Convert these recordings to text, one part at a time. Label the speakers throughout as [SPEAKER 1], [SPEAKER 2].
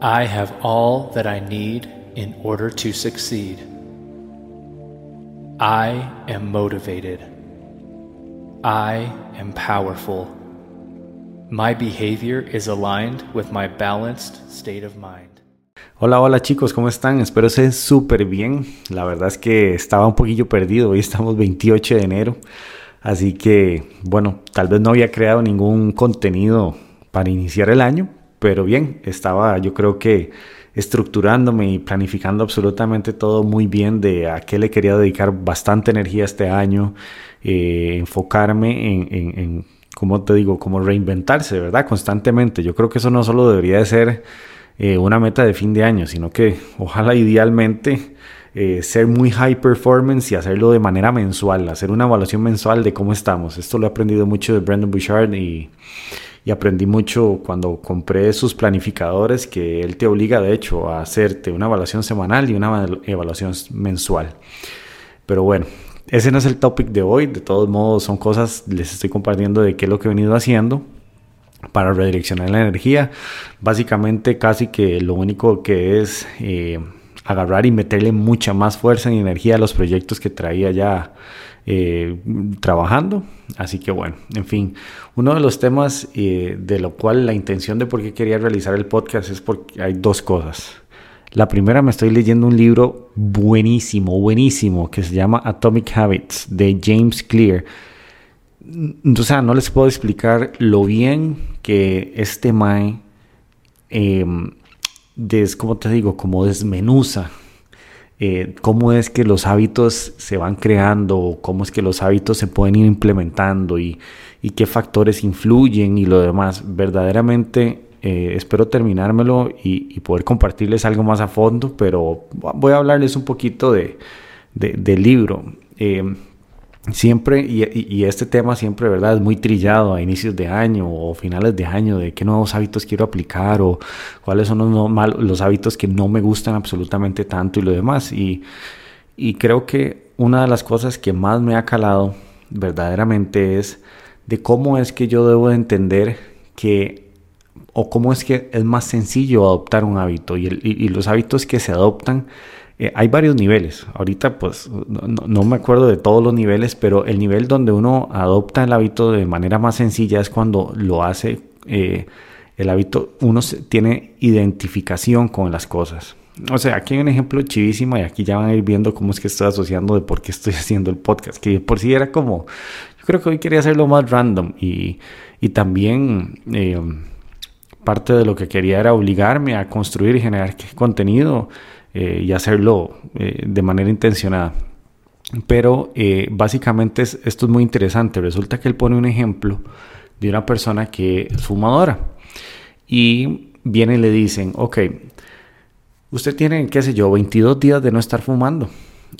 [SPEAKER 1] I have all that I need in order to succeed. I am motivated. I am powerful. My behavior is aligned with my balanced state of mind.
[SPEAKER 2] Hola, hola chicos, ¿cómo están? Espero estén súper bien. La verdad es que estaba un poquillo perdido. Hoy estamos 28 de enero. Así que, bueno, tal vez no había creado ningún contenido para iniciar el año, pero bien, estaba yo creo que estructurándome y planificando absolutamente todo muy bien de a qué le quería dedicar bastante energía este año, eh, enfocarme en, en, en, como te digo, como reinventarse, ¿verdad? Constantemente. Yo creo que eso no solo debería de ser eh, una meta de fin de año, sino que ojalá idealmente eh, ser muy high performance y hacerlo de manera mensual, hacer una evaluación mensual de cómo estamos. Esto lo he aprendido mucho de Brandon Bouchard y, y aprendí mucho cuando compré sus planificadores que él te obliga de hecho a hacerte una evaluación semanal y una evaluación mensual. Pero bueno, ese no es el topic de hoy, de todos modos son cosas, les estoy compartiendo de qué es lo que he venido haciendo para redireccionar la energía. Básicamente casi que lo único que es eh, agarrar y meterle mucha más fuerza y energía a los proyectos que traía ya eh, trabajando. Así que bueno, en fin, uno de los temas eh, de lo cual la intención de por qué quería realizar el podcast es porque hay dos cosas. La primera, me estoy leyendo un libro buenísimo, buenísimo, que se llama Atomic Habits de James Clear o no les puedo explicar lo bien que este Mae, eh, des, te digo, como desmenuza eh, cómo es que los hábitos se van creando, cómo es que los hábitos se pueden ir implementando y, qué factores influyen y lo demás. Verdaderamente eh, espero terminármelo y, poder compartirles algo más a fondo, pero voy a hablarles un poquito de, de, del libro. Eh, siempre, y, este tema siempre, ¿verdad? Es muy trillado a inicios de año o finales de año, de qué nuevos hábitos quiero aplicar o cuáles son los, los hábitos que no me gustan absolutamente tanto y lo demás. Y, creo que una de las cosas que más me ha calado verdaderamente es de cómo es que yo debo de entender que o cómo es que es más sencillo adoptar un hábito y los hábitos que se adoptan eh, hay varios niveles. Ahorita pues no, me acuerdo de todos los niveles, pero el nivel donde uno adopta el hábito de manera más sencilla es cuando lo hace eh, el hábito, uno tiene identificación con las cosas. O sea, aquí hay un ejemplo chivísimo y aquí ya van a ir viendo cómo es que estoy asociando de por qué estoy haciendo el podcast, que por sí era como, yo creo que hoy quería hacerlo más random y, y también... Eh, parte de lo que quería era obligarme a construir y generar contenido eh, y hacerlo eh, de manera intencionada. Pero eh, básicamente esto es muy interesante. Resulta que él pone un ejemplo de una persona que es fumadora. Y viene y le dicen, ok, usted tiene, qué sé yo, 22 días de no estar fumando.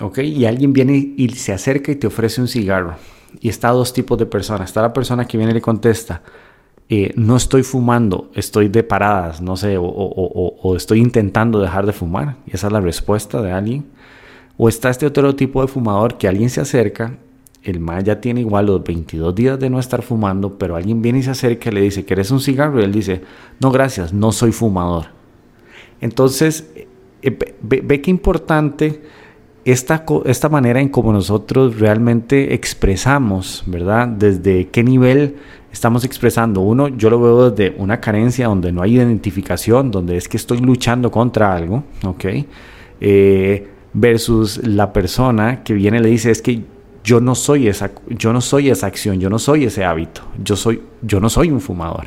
[SPEAKER 2] ¿ok? Y alguien viene y se acerca y te ofrece un cigarro. Y está dos tipos de personas. Está la persona que viene y le contesta, eh, no estoy fumando, estoy de paradas, no sé, o, estoy intentando dejar de fumar. Y esa es la respuesta de alguien. O está este otro tipo de fumador que alguien se acerca, el más ya tiene igual los 22 días de no estar fumando, pero alguien viene y se acerca y le dice, ¿quieres un cigarro? Y él dice, no, gracias, no soy fumador. Entonces, eh, ve, ve qué importante esta, esta manera en cómo nosotros realmente expresamos, ¿verdad? Desde qué nivel estamos expresando. Uno, yo lo veo desde una carencia donde no hay identificación, donde es que estoy luchando contra algo, ¿ok? Eh, versus la persona que viene y le dice es que yo no soy esa, yo no soy esa acción, yo no soy ese hábito, yo soy, yo no soy un fumador,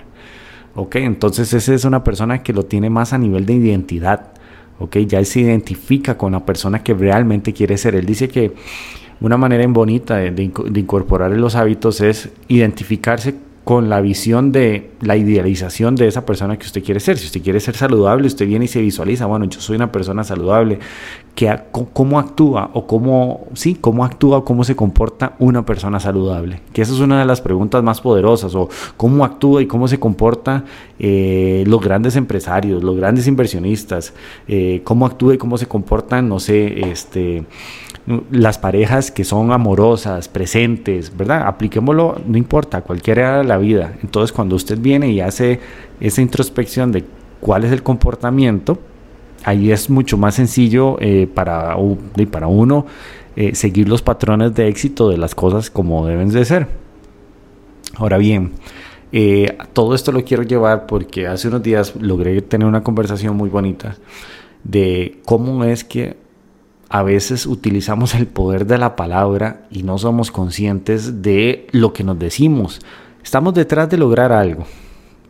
[SPEAKER 2] ¿ok? Entonces esa es una persona que lo tiene más a nivel de identidad, ¿ok? Ya se identifica con la persona que realmente quiere ser. Él dice que una manera bonita de, de, de incorporar los hábitos es identificarse con la visión de la idealización de esa persona que usted quiere ser. Si usted quiere ser saludable, usted viene y se visualiza, bueno, yo soy una persona saludable, que, ¿cómo actúa o cómo, sí, cómo actúa o cómo se comporta una persona saludable? Que esa es una de las preguntas más poderosas, o cómo actúa y cómo se comporta eh, los grandes empresarios, los grandes inversionistas, eh, cómo actúa y cómo se comportan, no sé, este las parejas que son amorosas, presentes, ¿verdad? Apliquémoslo, no importa, cualquiera de la vida. Entonces, cuando usted viene y hace esa introspección de cuál es el comportamiento, ahí es mucho más sencillo eh, para, para uno eh, seguir los patrones de éxito de las cosas como deben de ser. Ahora bien, eh, todo esto lo quiero llevar porque hace unos días logré tener una conversación muy bonita de cómo es que a veces utilizamos el poder de la palabra y no somos conscientes de lo que nos decimos. Estamos detrás de lograr algo.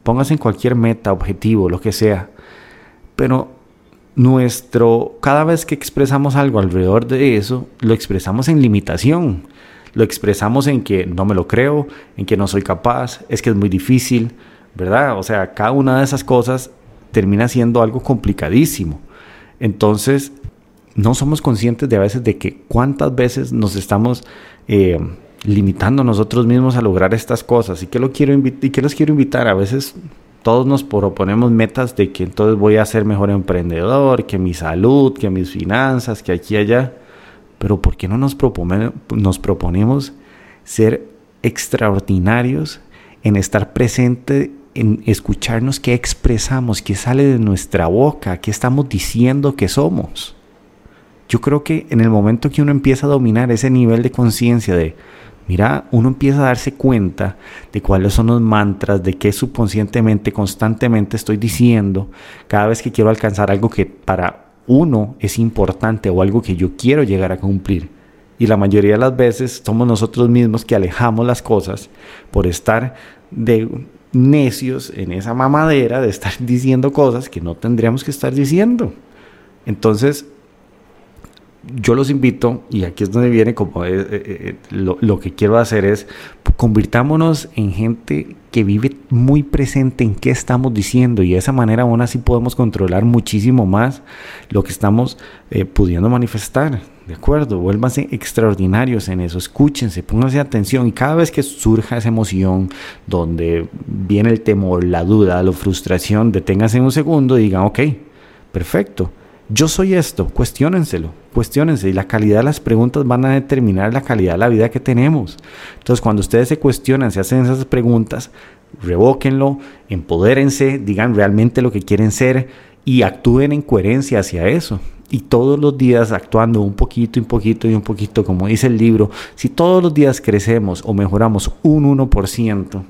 [SPEAKER 2] Póngase en cualquier meta, objetivo, lo que sea. Pero nuestro, cada vez que expresamos algo alrededor de eso, lo expresamos en limitación. Lo expresamos en que no me lo creo, en que no soy capaz, es que es muy difícil, ¿verdad? O sea, cada una de esas cosas termina siendo algo complicadísimo. Entonces, no somos conscientes de a veces de que cuántas veces nos estamos eh, limitando nosotros mismos a lograr estas cosas. ¿Y que, lo quiero y los quiero invitar? A veces todos nos proponemos metas de que entonces voy a ser mejor emprendedor, que mi salud, que mis finanzas, que aquí y allá. Pero ¿por qué no nos, nos proponemos ser extraordinarios en estar presente, en escucharnos qué expresamos, qué sale de nuestra boca, qué estamos diciendo que somos? Yo creo que en el momento que uno empieza a dominar ese nivel de conciencia de, mira, uno empieza a darse cuenta de cuáles son los mantras, de qué subconscientemente, constantemente estoy diciendo cada vez que quiero alcanzar algo que para uno es importante o algo que yo quiero llegar a cumplir. Y la mayoría de las veces somos nosotros mismos que alejamos las cosas por estar de necios en esa mamadera de estar diciendo cosas que no tendríamos que estar diciendo. Entonces, yo los invito, y aquí es donde viene como eh, eh, eh, lo, que quiero hacer es, convirtámonos en gente que vive muy presente en qué estamos diciendo y de esa manera aún así podemos controlar muchísimo más lo que estamos pudiendo manifestar. ¿De acuerdo? Vuélvanse extraordinarios en eso, escúchense, pónganse atención y cada vez que surja esa emoción donde viene el temor, la duda, la frustración, deténganse un segundo y digan, ok, perfecto yo soy esto, cuestionenselo, cuestionense y la calidad de las preguntas van a determinar la calidad de la vida que tenemos. Entonces, cuando ustedes se cuestionan, se hacen esas preguntas, revóquenlo, empodérense, digan realmente lo que quieren ser y actúen en coherencia hacia eso. Y todos los días actuando un poquito, un poquito y un poquito, como dice el libro, si todos los días crecemos o mejoramos un 1%,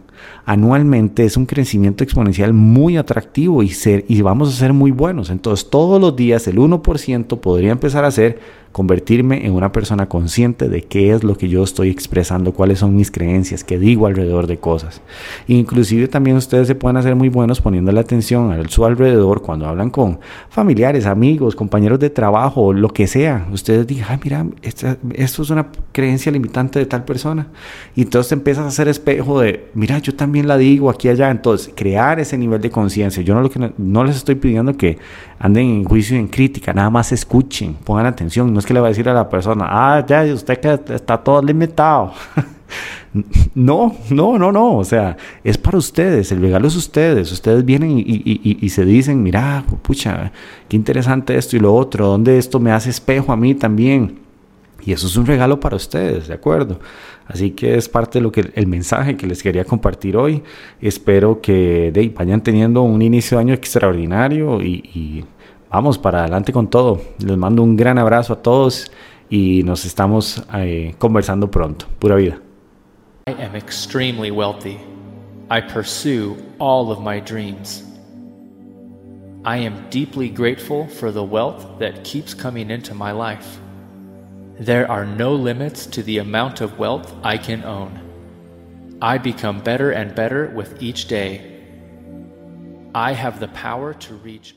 [SPEAKER 2] anualmente es un crecimiento exponencial muy atractivo y, ser, y vamos a ser muy buenos. Entonces todos los días el 1% podría empezar a ser convertirme en una persona consciente de qué es lo que yo estoy expresando, cuáles son mis creencias, qué digo alrededor de cosas. Inclusive también ustedes se pueden hacer muy buenos poniendo la atención a su alrededor cuando hablan con familiares, amigos, compañeros de trabajo, lo que sea. Ustedes digan, mira, esto es una creencia limitante de tal persona. Y entonces te empiezas a hacer espejo de, mira, yo también la digo aquí allá. Entonces, crear ese nivel de conciencia. Yo no, lo que, no les estoy pidiendo que anden en juicio y en crítica, nada más escuchen, pongan atención. No es que le va a decir a la persona, ah, ya, usted que está todo limitado. no, no, no, no. O sea, es para ustedes, el regalo es ustedes. Ustedes vienen y, se dicen, mira, pucha, qué interesante esto y lo otro, donde esto me hace espejo a mí también. Y eso es un regalo para ustedes, ¿de acuerdo? Así que es parte de lo que el mensaje que les quería compartir hoy. Espero que de, vayan teniendo un inicio de año extraordinario y vamos para adelante con todo. Les mando un gran abrazo a todos y nos estamos eh, conversando pronto. Pura vida.
[SPEAKER 1] I am extremely wealthy. I pursue all of my dreams. I am deeply grateful for the wealth that keeps coming into my life. There are no limits to the amount of wealth I can own. I become better and better with each day. I have the power to reach